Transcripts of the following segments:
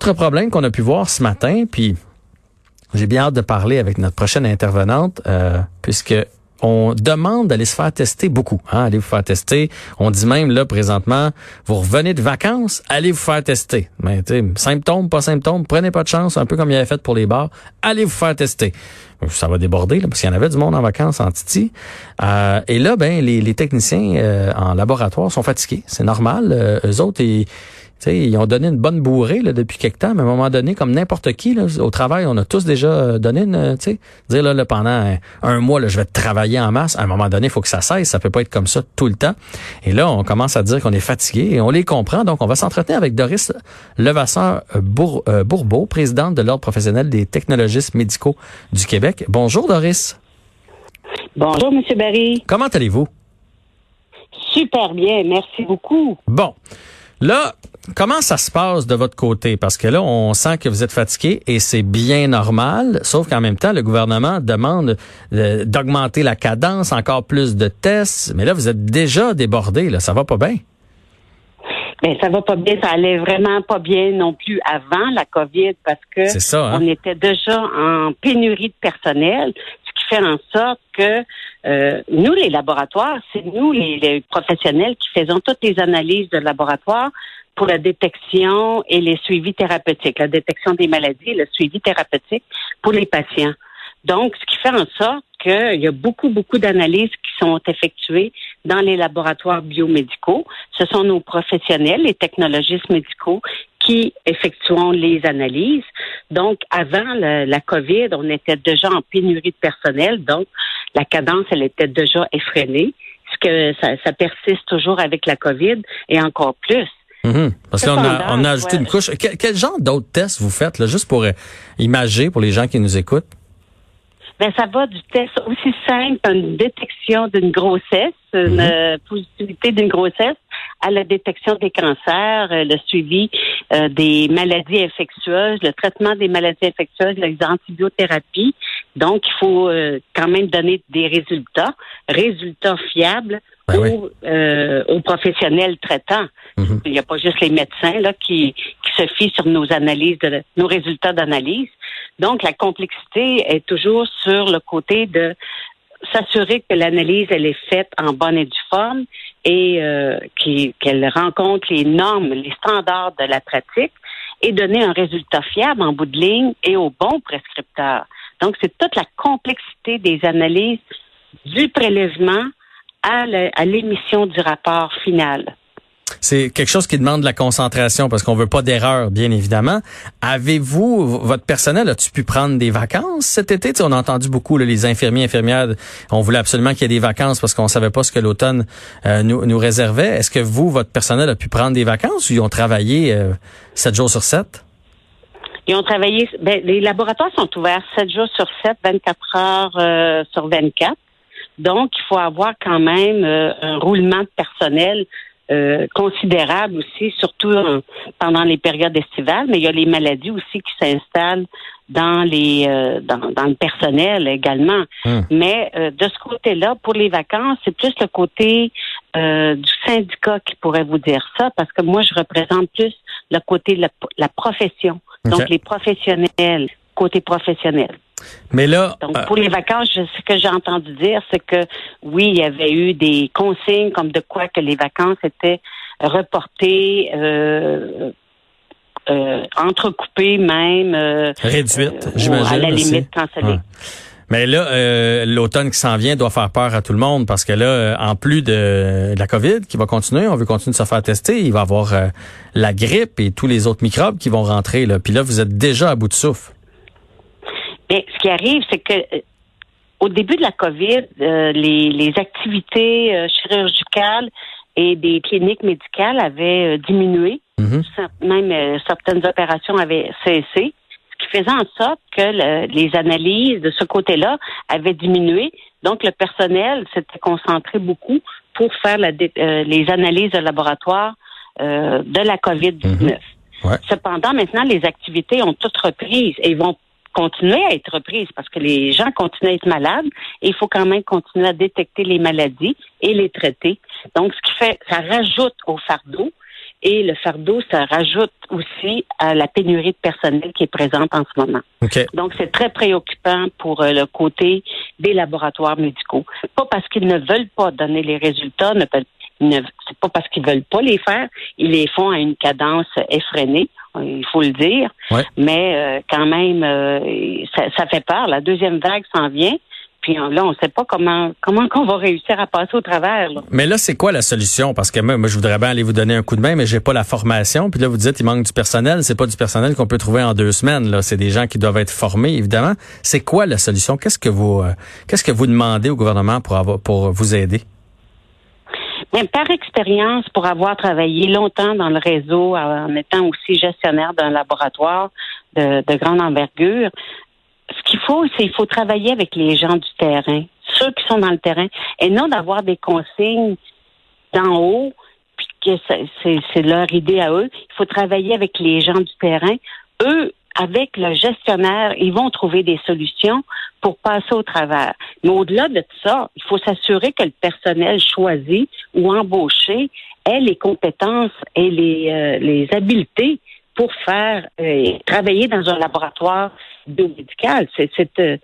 Autre problème qu'on a pu voir ce matin, puis j'ai bien hâte de parler avec notre prochaine intervenante, euh, puisque on demande d'aller se faire tester beaucoup. Hein, allez vous faire tester. On dit même là présentement, vous revenez de vacances, allez vous faire tester. Symptômes, pas symptômes, prenez pas de chance, un peu comme il avait fait pour les bars, allez vous faire tester. Ça va déborder là, parce qu'il y en avait du monde en vacances en Titi. Euh, et là, ben les, techniciens euh, en laboratoire sont fatigués. C'est normal. Euh, eux autres, ils ils ont donné une bonne bourrée là, depuis quelque temps, mais à un moment donné, comme n'importe qui, là, au travail, on a tous déjà euh, donné une, euh, tu sais, dire là, pendant un, mois, là, je vais travailler en masse. À un moment donné, il faut que ça cesse. Ça peut pas être comme ça tout le temps. Et là, on commence à dire qu'on est fatigué et on les comprend. Donc, on va s'entretenir avec Doris Levasseur Bour, euh, Bourbeau, présidente de l'Ordre professionnel des technologistes médicaux du Québec. Bonjour, Doris. Bonjour, M. Barry. Comment allez-vous? Super bien, merci beaucoup. Bon. Là, comment ça se passe de votre côté? Parce que là, on sent que vous êtes fatigué et c'est bien normal, sauf qu'en même temps, le gouvernement demande euh, d'augmenter la cadence, encore plus de tests. Mais là, vous êtes déjà débordé, là. Ça va pas bien? Ben, ça va pas bien. Ça allait vraiment pas bien non plus avant la COVID parce que hein? on était déjà en pénurie de personnel, ce qui fait en sorte que euh, nous, les laboratoires, c'est nous, les, professionnels, qui faisons toutes les analyses de laboratoire pour la détection et les suivis thérapeutiques, la détection des maladies et le suivi thérapeutique pour les patients. Donc, ce qui fait en sorte qu'il y a beaucoup, beaucoup d'analyses qui sont effectuées dans les laboratoires biomédicaux. Ce sont nos professionnels, les technologistes médicaux, qui effectuons les analyses. Donc, avant la, la COVID, on était déjà en pénurie de personnel. Donc, la cadence, elle était déjà effrénée. Ce que ça, persiste toujours avec la COVID et encore plus. Mhm. Parce qu'on a, on a ajouté une couche. Quel, genre d'autres tests vous faites, là, juste pour euh, imager pour les gens qui nous écoutent? Ben, ça va du test aussi simple, une détection d'une grossesse, une mhm. euh, positivité d'une grossesse, à la détection des cancers, euh, le suivi des maladies infectieuses, le traitement des maladies infectieuses, les antibiothérapies, donc, il faut euh, quand même donner des résultats, résultats fiables ben euh, aux, professionnels traitants. Mhm. Il n'y a pas juste les médecins là qui, qui se fient sur nos analyses, de, nos résultats d'analyse. Donc, la complexité est toujours sur le côté de s'assurer que l'analyse elle est faite en bonne et due forme et euh, qu'elle rencontre les normes, les standards de la pratique et donner un résultat fiable en bout de ligne et au bon prescripteur. Donc, c'est toute la complexité des analyses du prélèvement à l'émission du rapport final. C'est quelque chose qui demande de la concentration parce qu'on veut pas d'erreur, bien évidemment. Avez-vous, votre personnel, a-tu pu prendre des vacances cet été? on a entendu beaucoup les infirmiers, infirmières, on voulait absolument qu'il y ait des vacances parce qu'on savait pas ce que l'automne euh, nous, nous réservait. Est-ce que vous, votre personnel, a pu prendre des vacances ou ils ont travaillé euh, sept jours sur sept? Ils ont travaillé. Ben, les laboratoires sont ouverts 7 jours sur 7, 24 heures euh, sur 24. Donc, il faut avoir quand même euh, un roulement de personnel euh, considérable aussi, surtout pendant les périodes estivales. Mais il y a les maladies aussi qui s'installent dans les dans, dans, le personnel également. Hum. Mais de ce côté-là, pour les vacances, c'est plus le côté du syndicat qui pourrait vous dire ça, parce que moi, je représente plus le côté de la profession. Donc, les professionnels, côté professionnel. Mais là. Donc, pour les vacances, ce que j'ai entendu dire, c'est que oui, il y avait eu des consignes comme de quoi que les vacances étaient reportées, euh, euh, entrecoupées même. Euh, Réduites, j'imagine. À la limite, cancellées. Mais là, euh, l'automne qui s'en vient doit faire peur à tout le monde parce que là, euh, en plus de, la COVID qui va continuer, on veut continuer de se faire tester, il va y avoir euh, la grippe et tous les autres microbes qui vont rentrer. Là. Puis là, vous êtes déjà à bout de souffle. Mais ce qui arrive, c'est que au début de la COVID, les, les, activités chirurgicales et des cliniques médicales avaient diminué. Mhm. Même euh, certaines opérations avaient cessé, ce qui faisait en sorte que le- les analyses de ce côté-là avaient diminué. Donc, le personnel s'était concentré beaucoup pour faire la euh, les analyses de laboratoire euh, de la COVID-19. Mhm. Ouais. Cependant, maintenant, les activités ont toutes repris et vont continuer à être reprises parce que les gens continuent à être malades et il faut quand même continuer à détecter les maladies et les traiter. Donc, ce qui fait, ça rajoute au fardeau et le fardeau, ça rajoute aussi à la pénurie de personnel qui est présente en ce moment. OK. Donc, c'est très préoccupant pour euh, le côté des laboratoires médicaux. Pas parce qu'ils ne veulent pas donner les résultats, ne c'est pas parce qu'ils veulent pas les faire, ils les font à une cadence effrénée, il faut le dire. Ouais. Mais euh, quand même, euh, ça, ça fait peur. La deuxième vague s'en vient. Puis là, on ne sait pas comment comment qu'on va réussir à passer au travers. là. Mais là, c'est quoi la solution? Parce que moi, moi, je voudrais bien aller vous donner un coup de main, mais j'ai pas la formation. Puis là, vous dites, il manque du personnel. C'est pas du personnel qu'on peut trouver en deux semaines. Là, c'est des gens qui doivent être formés, évidemment. C'est quoi la solution? Qu'est-ce que vous, euh, qu'est-ce que vous demandez au gouvernement pour avoir, pour vous aider? Mais par expérience, pour avoir travaillé longtemps dans le réseau, euh, en étant aussi gestionnaire d'un laboratoire de, de grande envergure, ce qu'il faut, c'est il faut travailler avec les gens du terrain, ceux qui sont dans le terrain, et non d'avoir des consignes d'en haut, puis que c'est- leur idée à eux. Il faut travailler avec les gens du terrain. Eux, avec le gestionnaire, ils vont trouver des solutions pour passer au travers. Mais au-delà de ça, il faut s'assurer que le personnel choisi ou embauché ait les compétences et les, euh, les habiletés pour faire euh, travailler dans un laboratoire biomédical. C'est euh,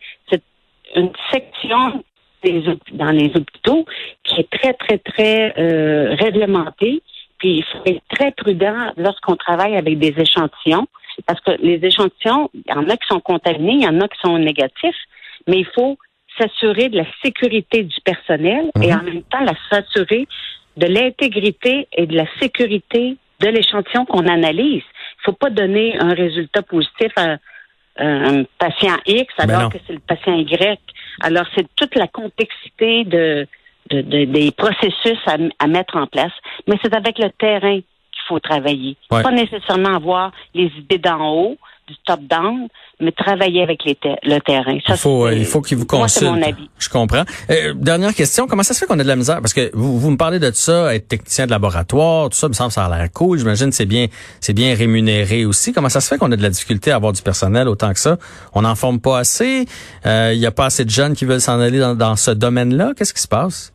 une section des dans les hôpitaux qui est très, très, très euh, réglementée. Puis il faut être très prudent lorsqu'on travaille avec des échantillons, parce que les échantillons, il y en a qui sont contaminés, il y en a qui sont négatifs, mais il faut s'assurer de la sécurité du personnel et en même temps la- s'assurer de l'intégrité et de la sécurité de l'échantillon qu'on analyse. Il faut pas donner un résultat positif à un patient X Ben alors que c'est le patient Y. Alors, c'est toute la complexité de, de- de- des processus à, à mettre en place. Mais c'est avec le terrain faut travailler. Ouais. Pas nécessairement avoir les idées d'en haut, du top-down, mais travailler avec les ter- le terrain. Ça, Il faut, euh, il faut qu'ils vous moi, consultent. mon avis. Je comprends. Euh, dernière question, comment ça se fait qu'on a de la misère? Parce que vous, vous me parlez de ça, être technicien de laboratoire, tout ça, me semble ça a l'air cool. J'imagine que c'est bien, c'est bien rémunéré aussi. Comment ça se fait qu'on a de la difficulté à avoir du personnel autant que ça? On n'en forme pas assez? Euh, Il y a pas assez de jeunes qui veulent s'en aller dans, dans ce domaine-là? Qu'est-ce qui se passe?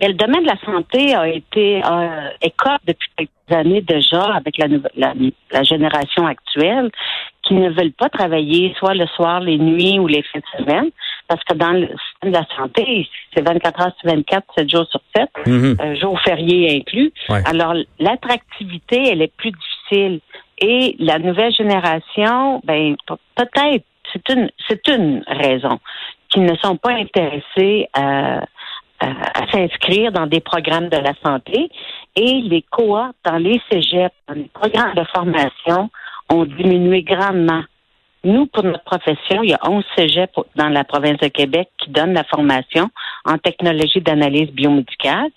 Mais le domaine de la santé a été euh, écope depuis quelques années déjà avec la, la, la génération actuelle qui ne veulent pas travailler soit le soir, les nuits ou les fins de semaine parce que dans le système de la santé, c'est 24 heures sur 24, 7 jours sur 7, Mhm. euh, jours fériés inclus. Ouais. Alors, l'attractivité, elle est plus difficile. Et la nouvelle génération, ben pe- peut-être, c'est une, c'est une raison qu'ils ne sont pas intéressés à, à, à s'inscrire dans des programmes de la santé. Et les cohortes dans les cégeps, dans les programmes de formation, ont diminué grandement. Nous, pour notre profession, il y a 11 cégeps dans la province de Québec qui donnent la formation en technologie d'analyse biomédicale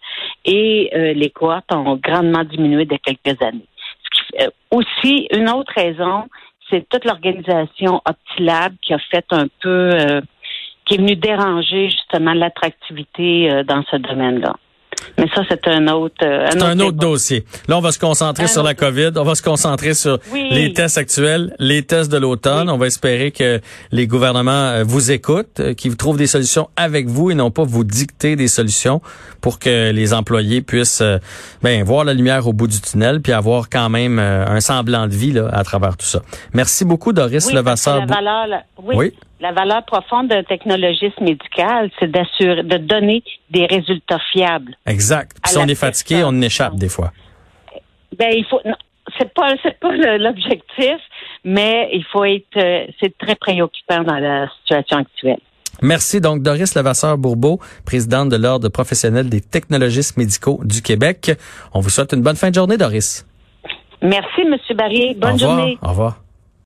et euh, les cohortes ont grandement diminué de quelques années. Ce qui- euh, aussi, une autre raison, c'est toute l'organisation Optilab qui a fait un peu, euh, qui est venue déranger justement l'attractivité euh, dans ce domaine-là. Mais ça, c'est un autre. euh, C'est un autre débat. dossier. Là, on va se concentrer Un sur la autre COVID. On va se concentrer sur Oui. les tests actuels, les tests de l'automne. Oui. On va espérer que les gouvernements euh, vous écoutent, qu'ils trouvent des solutions avec vous et non pas vous dicter des solutions pour que les employés puissent ben, voir la lumière au bout du tunnel puis avoir quand même un semblant de vie là, à travers tout ça. Merci beaucoup, Doris Oui, Levasseur. la valeur, la- oui, Oui. La valeur profonde d'un technologiste médical, c'est d'assurer, de donner des résultats fiables. Exact. Puis si on est fatigué, personne. on échappe des fois. Ben, il faut. non, C'est pas, c'est pas l'objectif, mais il faut être. euh, c'est très préoccupant dans la situation actuelle. Merci donc Doris Levasseur-Bourbeau, présidente de l'Ordre professionnel des technologistes médicaux du Québec. On vous souhaite une bonne fin de journée, Doris. Merci, Monsieur Barry. Au Bonne revoir. journée. Au revoir.